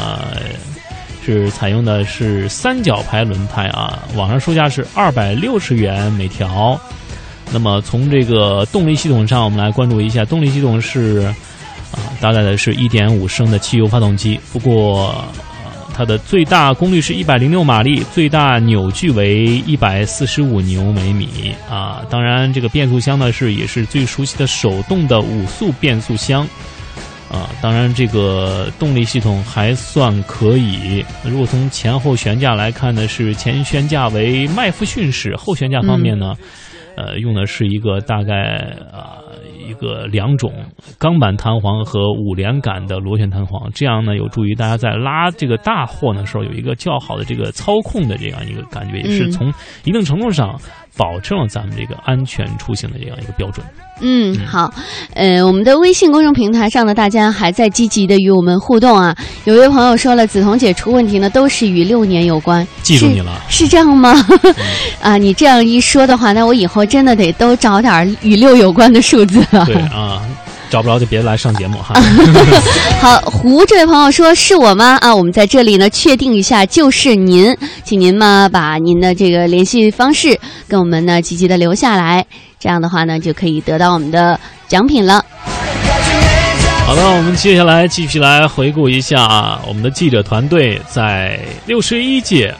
是采用的是三角牌轮胎啊，网上售价是二百六十元每条。那么从这个动力系统上，我们来关注一下，动力系统是啊，搭载的是一点五升的汽油发动机，不过。呃它的最大功率是一百零六马力，最大扭矩为一百四十五牛每米啊。当然，这个变速箱呢是也是最熟悉的手动的五速变速箱。啊，当然，这个动力系统还算可以。如果从前后悬架来看呢，是前悬架为麦弗逊式，后悬架方面呢，呃，用的是一个大概啊、一个两种钢板弹簧和五连杆的螺旋弹簧，这样呢有助于大家在拉这个大货的时候有一个较好的这个操控的这样一个感觉，也是嗯从一定程度上保证了咱们这个安全出行的这样一个标准。嗯，好，呃，我们的微信公众平台上呢，大家还在积极的与我们互动啊。有位朋友说了，梓潼姐出问题呢，都是与六年有关，记住你了是这样吗？啊，你这样一说的话，那我以后真的得都找点儿与六有关的数字了。对啊，找不着就别来上节目哈。好，胡这位朋友说是我吗？啊，我们在这里呢确定一下，就是您，请您嘛把您的这个联系方式跟我们呢积极的留下来，这样的话呢就可以得到我们的奖品了。好的，我们接下来继续来回顾一下啊，我们的记者团队在六十一届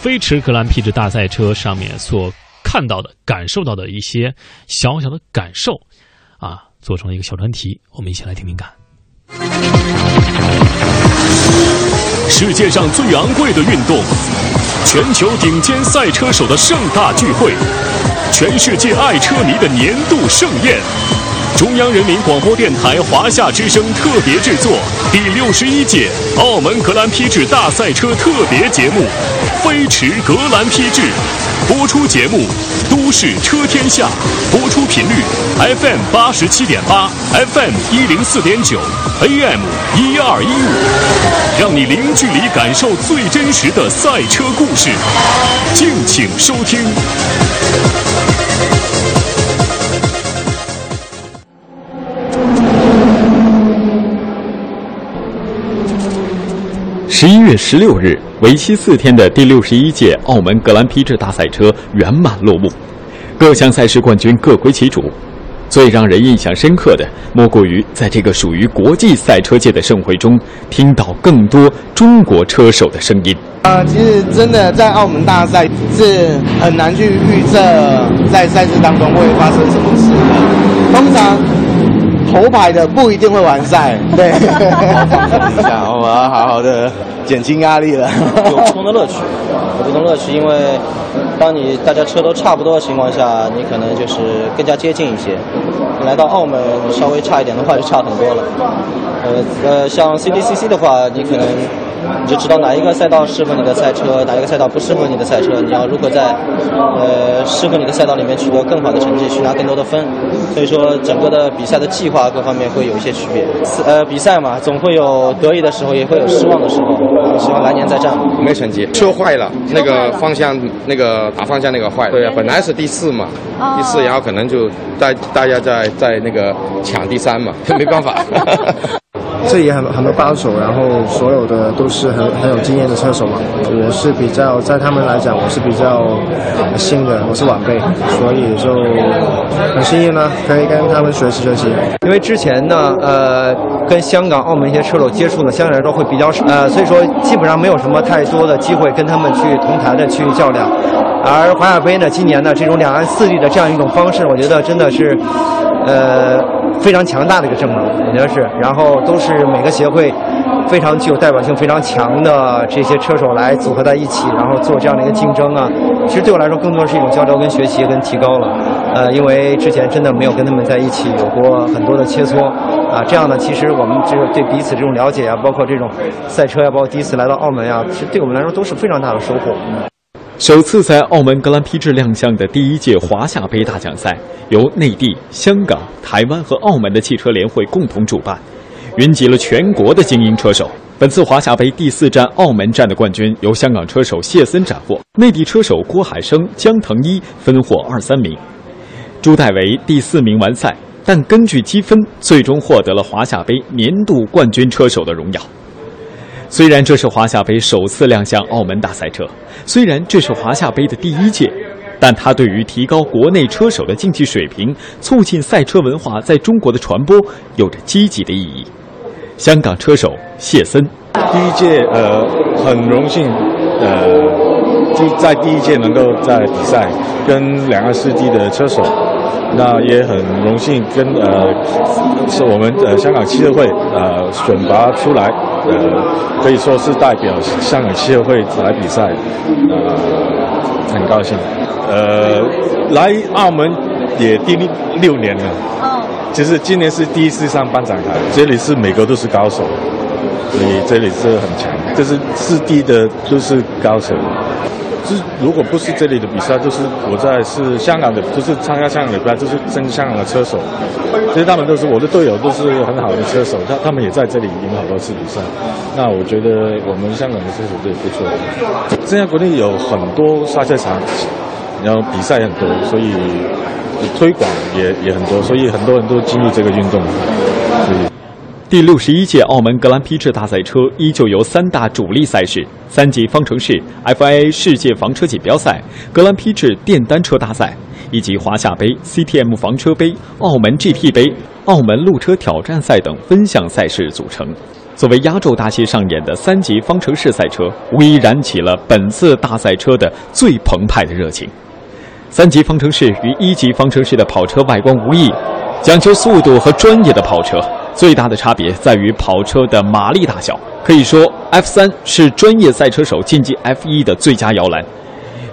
飞驰格兰披治大赛车上面所看到的、感受到的一些小小的感受啊，做成了一个小专题，我们一起来听听看。世界上最昂贵的运动，全球顶尖赛车手的盛大聚会，全世界爱车迷的年度盛宴。中央人民广播电台华夏之声特别制作第六十一届澳门格兰披治大赛车特别节目《飞驰格兰披治》，播出节目《都市车天下》，播出频率 FM 八十七点八，FM 一零四点九，AM 一二一五，让你零距离感受最真实的赛车故事，敬请收听。十一月十六日，为期四天的第六十一届澳门格兰披治大赛车圆满落幕，各项赛事冠军各归其主。最让人印象深刻的，莫过于在这个属于国际赛车界的盛会中，听到更多中国车手的声音。呃，其实真的在澳门大赛是很难去预测在赛事当中会发生什么事的。通常头牌的不一定会完赛，对。想我要好好的减轻压力了。有不同的乐趣，有不同乐趣，因为当你大家车都差不多的情况下，你可能就是更加接近一些。你来到澳门稍微差一点的话，就差很多了。呃呃，像 CDCC 的话，你可能。你就知道哪一个赛道适合你的赛车，哪一个赛道不适合你的赛车。你要如何在呃适合你的赛道里面取得更好的成绩，去拿更多的分。所以说，整个的比赛的计划各方面会有一些区别。呃，比赛嘛，总会有得意的时候，也会有失望的时候。希望来年再战。没成绩，车坏了，那个方向那个打方向那个坏了。对啊，本来是第四嘛，第四，然后可能就大大家在在那个抢第三嘛，没办法。这也很很多高手，然后所有的都是很很有经验的车手嘛。我是比较在他们来讲，我是比较新的，我是晚辈，所以就很幸运呢，可以跟他们学习学习。因为之前呢，呃，跟香港、澳门一些车手接触呢，相对来说会比较少，呃，所以说基本上没有什么太多的机会跟他们去同台的去较量。而华亚杯呢，今年呢这种两岸四地的这样一种方式，我觉得真的是，呃。非常强大的一个阵容，我觉得是，然后都是每个协会非常具有代表性、非常强的这些车手来组合在一起，然后做这样的一个竞争啊。其实对我来说，更多是一种交流、跟学习、跟提高了。呃，因为之前真的没有跟他们在一起有过很多的切磋啊。这样呢，其实我们这个对彼此这种了解啊，包括这种赛车呀，包括第一次来到澳门呀，其实对我们来说都是非常大的收获。首次在澳门格兰披治亮相的第一届华夏杯大奖赛，由内地、香港、台湾和澳门的汽车联会共同主办，云集了全国的精英车手。本次华夏杯第四站澳门站的冠军由香港车手谢森斩获，内地车手郭海生、江腾一分获二三名，朱代维第四名完赛，但根据积分，最终获得了华夏杯年度冠军车手的荣耀。虽然这是华夏杯首次亮相澳门大赛车，虽然这是华夏杯的第一届，但它对于提高国内车手的竞技水平、促进赛车文化在中国的传播有着积极的意义。香港车手谢森，第一届呃很荣幸，呃就在第一届能够在比赛跟两个世纪的车手。那也很荣幸跟呃，是我们呃香港汽车会呃选拔出来，呃可以说是代表香港汽车会来比赛，呃很高兴。呃，来澳门也第六年了，哦，其实今年是第一次上颁奖台，这里是每个都是高手，所以这里是很强，这是四地的都是高手。是，如果不是这里的比赛，就是我在是香港的，就是参加香港的比赛，就是跟香港的车手，其实他们都是我的队友，都是很好的车手，他他们也在这里赢好多次比赛。那我觉得我们香港的车手队不错。现在国内有很多赛车场，然后比赛很多，所以推广也也很多，所以很多人都进入这个运动。所以。第六十一届澳门格兰披治大赛车依旧由三大主力赛事：三级方程式、FIA 世界房车锦标赛、格兰披治电单车大赛，以及华夏杯、CTM 房车杯、澳门 GP 杯、澳门路车挑战赛等分项赛事组成。作为压轴大戏上演的三级方程式赛车，无疑燃起了本次大赛车的最澎湃的热情。三级方程式与一级方程式的跑车外观无异，讲究速度和专业的跑车。最大的差别在于跑车的马力大小，可以说 F 三是专业赛车手晋级 F 一的最佳摇篮。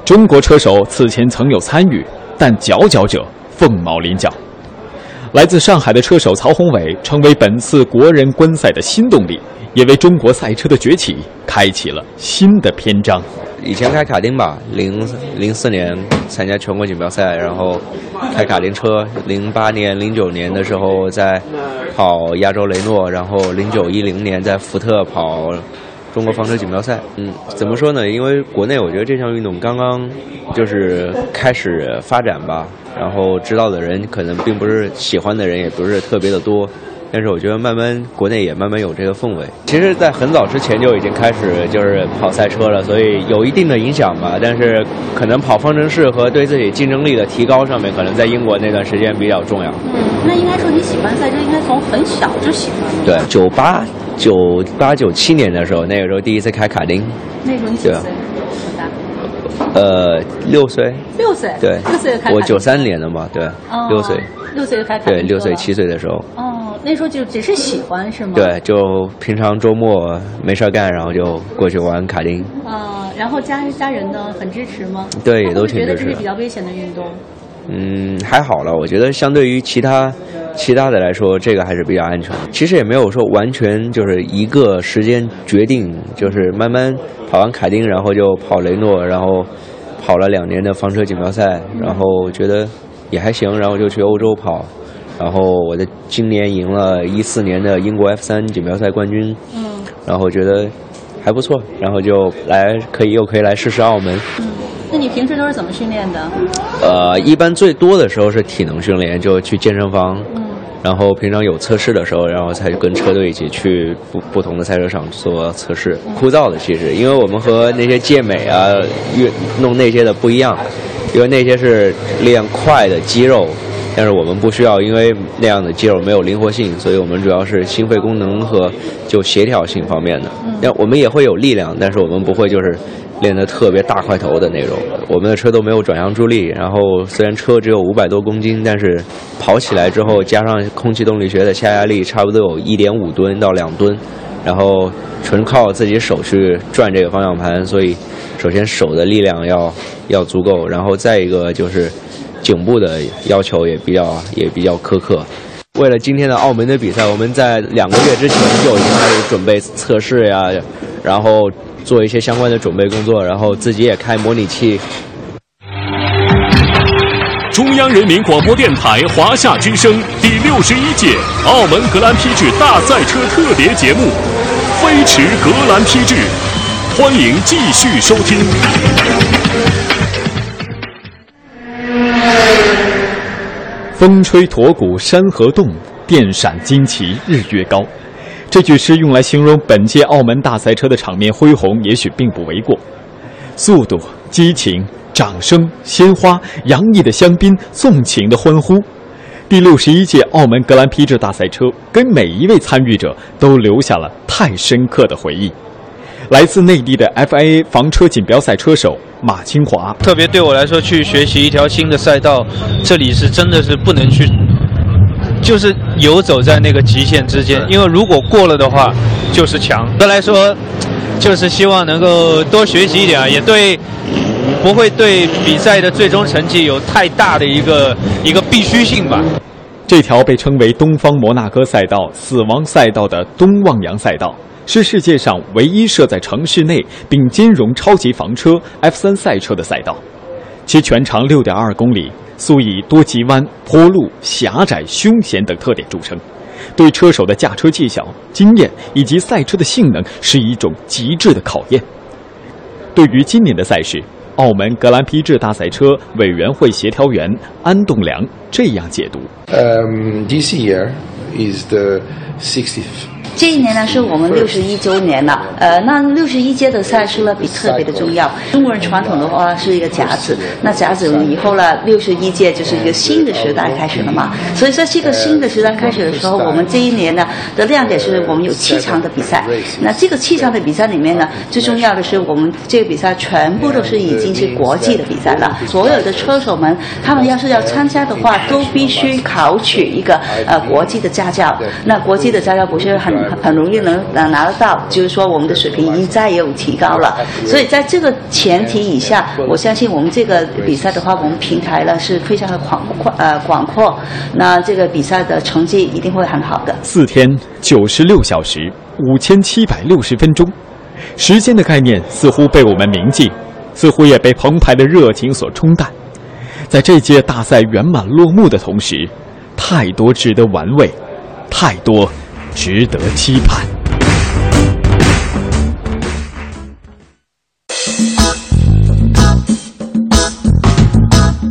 中国车手此前曾有参与，但佼佼者凤毛麟角。来自上海的车手曹宏伟成为本次国人观赛的新动力，也为中国赛车的崛起开启了新的篇章。以前开卡丁吧，零零四年参加全国锦标赛，然后开卡丁车。零八年、零九年的时候在跑亚洲雷诺，然后零九一零年在福特跑中国房车锦标赛。嗯，怎么说呢？因为国内我觉得这项运动刚刚就是开始发展吧，然后知道的人可能并不是喜欢的人也不是特别的多。但是我觉得慢慢国内也慢慢有这个氛围。其实，在很早之前就已经开始就是跑赛车了，所以有一定的影响吧。但是可能跑方程式和对自己竞争力的提高上面，可能在英国那段时间比较重要。嗯，那应该说你喜欢赛车，应该从很小就喜欢。对，九八九八九七年的时候，那个时候第一次开卡丁。那时候你几岁？呃，六岁。六岁。对。六岁开。我九三年的嘛，对。哦。六岁。六岁就开卡对，六岁七岁的时候。哦，那时候就只是喜欢是吗？对，就平常周末没事干，然后就过去玩卡丁。啊，然后家家人呢，很支持吗？对，也都挺支持。觉得这是比较危险的运动。嗯，还好了，我觉得相对于其他其他的来说，这个还是比较安全。其实也没有说完全就是一个时间决定，就是慢慢跑完卡丁，然后就跑雷诺，然后跑了两年的房车锦标赛，然后觉得也还行，然后就去欧洲跑，然后我在今年赢了一四年的英国 F 三锦标赛冠军，嗯，然后觉得还不错，然后就来可以又可以来试试澳门。嗯，那你平时都是怎么训练的？呃，一般最多的时候是体能训练，就去健身房。嗯。然后平常有测试的时候，然后才跟车队一起去不不同的赛车场做测试。枯燥的其实，因为我们和那些健美啊、运弄那些的不一样，因为那些是练快的肌肉，但是我们不需要，因为那样的肌肉没有灵活性，所以我们主要是心肺功能和就协调性方面的。那我们也会有力量，但是我们不会就是。练得特别大块头的那种，我们的车都没有转向助力，然后虽然车只有五百多公斤，但是跑起来之后加上空气动力学的下压力，差不多有一点五吨到两吨，然后纯靠自己手去转这个方向盘，所以首先手的力量要要足够，然后再一个就是颈部的要求也比较也比较苛刻。为了今天的澳门的比赛，我们在两个月之前就已经开始准备测试呀，然后。做一些相关的准备工作，然后自己也开模拟器。中央人民广播电台华夏之声第六十一届澳门格兰披治大赛车特别节目《飞驰格兰披治》，欢迎继续收听。风吹驼骨山河动，电闪旌旗日月高。这句诗用来形容本届澳门大赛车的场面恢宏，也许并不为过。速度、激情、掌声、鲜花、洋溢的香槟、纵情的欢呼，第六十一届澳门格兰披治大赛车给每一位参与者都留下了太深刻的回忆。来自内地的 FIA 房车锦标赛车手马清华，特别对我来说，去学习一条新的赛道，这里是真的是不能去。就是游走在那个极限之间，因为如果过了的话，就是强。的来说，就是希望能够多学习一点，也对，不会对比赛的最终成绩有太大的一个一个必须性吧。这条被称为“东方摩纳哥赛道”“死亡赛道”的东望洋赛道，是世界上唯一设在城市内并兼容超级房车 F3 赛车的赛道，其全长六点二公里。素以多急弯、坡路、狭窄、凶险等特点著称，对车手的驾车技巧、经验以及赛车的性能是一种极致的考验。对于今年的赛事，澳门格兰披治大赛车委员会协调员安栋梁这样解读：“Um, this year is the sixtieth.” 这一年呢是我们六十一周年了，呃，那六十一届的赛事呢比特别的重要。中国人传统的话是一个甲子，那甲子以后呢，六十一届就是一个新的时代开始了嘛。所以说这个新的时代开始的时候，我们这一年呢的亮点是我们有七场的比赛。那这个七场的比赛里面呢，最重要的是我们这个比赛全部都是已经是国际的比赛了。所有的车手们，他们要是要参加的话，都必须考取一个呃国际的驾照。那国际的驾照不是很。很容易能拿拿得到，就是说我们的水平已经再也有提高了。所以在这个前提以下，我相信我们这个比赛的话，我们平台呢是非常的广阔呃广阔，那这个比赛的成绩一定会很好的。四天九十六小时五千七百六十分钟，时间的概念似乎被我们铭记，似乎也被澎湃的热情所冲淡。在这届大赛圆满落幕的同时，太多值得玩味，太多。值得期盼。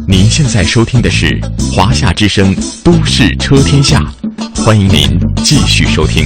您现在收听的是《华夏之声·都市车天下》，欢迎您继续收听。